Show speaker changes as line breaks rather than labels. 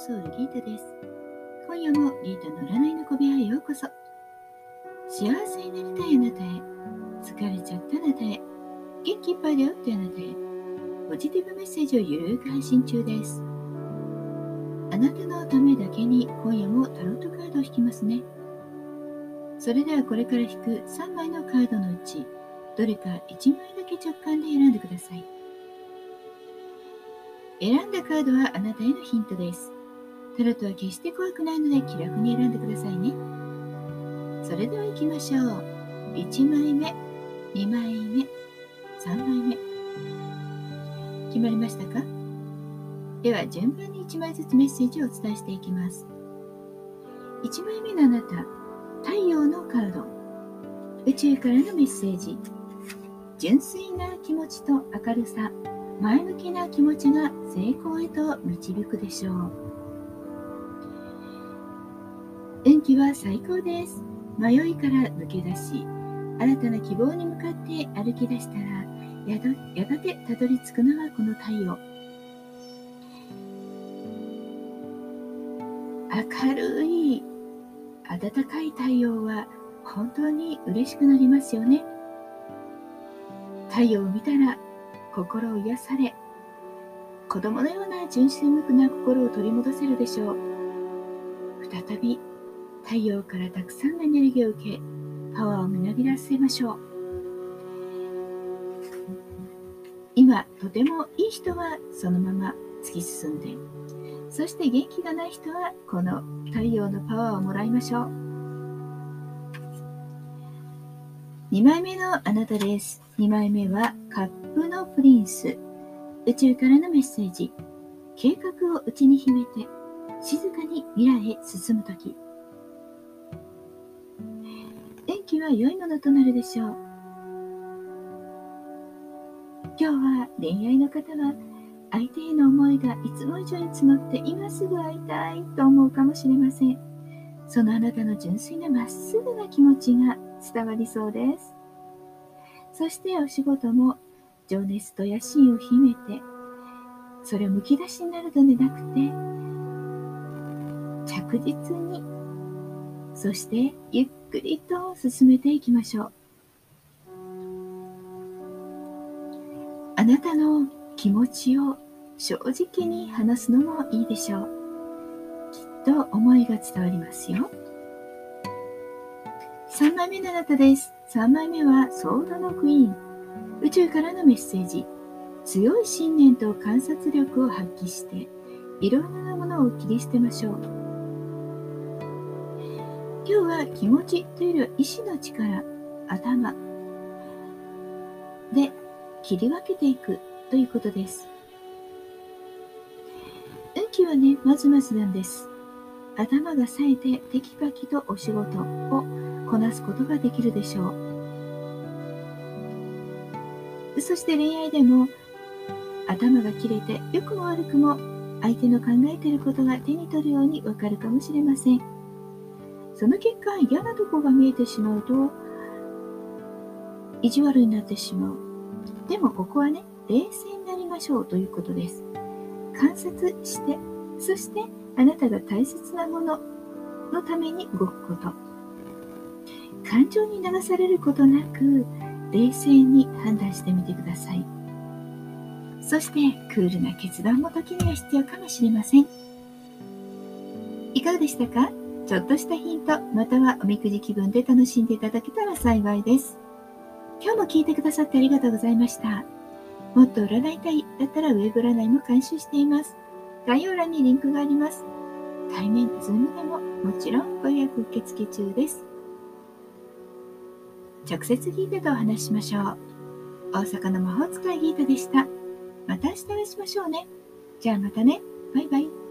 ソウルギータです。今夜もギータの占いの小部屋へようこそ。幸せになりたいあなたへ、疲れちゃったあなたへ、元気いっぱいだよってあなたへ、ポジティブメッセージをゆるく配信中です。あなたのためだけに今夜もタロットカードを引きますね。それではこれから引く3枚のカードのうち、どれか1枚だけ直感で選んでください。選んだカードはあなたへのヒントです。タロットは決して怖くないので気楽に選んでくださいね。それでは行きましょう。1枚目、2枚目、3枚目。決まりましたか？では順番に1枚ずつメッセージをお伝えしていきます。1枚目のあなた、太陽のカード。宇宙からのメッセージ。純粋な気持ちと明るさ、前向きな気持ちが成功へと導くでしょう運気は最高です。迷いから抜け出し新たな希望に向かって歩き出したらややがてたどり着くのはこの太陽。明るい暖かい太陽は本当に嬉しくなりますよね。太陽を見たら心を癒され、子供のような純粋無垢な心を取り戻せるでしょう。再び太陽からたくさんのエネルギーを受け、パワーをみなぎらせましょう。今、とてもいい人はそのまま突き進んで、そして元気がない人はこの太陽のパワーをもらいましょう。2枚目のあなたです。2枚目はカップのプリンス。宇宙からのメッセージ。計画を内に秘めて、静かに未来へ進むとき。天気は良いものとなるでしょう。今日は恋愛の方は、相手への思いがいつも以上に募って今すぐ会いたいと思うかもしれません。そのあなたの純粋なまっすぐな気持ちが伝わりそうです。そしてお仕事も情熱と野心を秘めて、それをむき出しになるのでなくて、着実に、そしてゆっくりと進めていきましょう。あなたの気持ちを正直に話すのもいいでしょう。きっと思いが伝わりますよ。3枚目のあなたです。3枚目はソードのクイーン。宇宙からのメッセージ。強い信念と観察力を発揮して、いろんなものを切り捨てましょう。今日は気持ちというよりは意志の力、頭で切り分けていくということです。運気はね、まずまずなんです。頭が冴えてテキパキとお仕事をこなすことができるでしょう。そして恋愛でも頭が切れて良くも悪くも相手の考えていることが手に取るようにわかるかもしれません。その結果嫌なとこが見えてしまうと意地悪になってしまう。でもここはね、冷静になりましょうということです。観察して、そしてあなたが大切なもののために動くこと。感情に流されることなく冷静に判断してみてくださいそしてクールな決断も時には必要かもしれませんいかがでしたか？ちょっとしたヒントまたはおみくじ気分で楽しんでいただけたら幸いです今日も聞いてくださってありがとうございましたもっと占いたいだったらウェブ占いも監修しています概要欄にリンクがあります対面、ズームでももちろんご予約受付中です。直接ギータとお話ししましょう。大阪の魔法使いギータでした。また明日お会いしましょうね。じゃあまたね。バイバイ。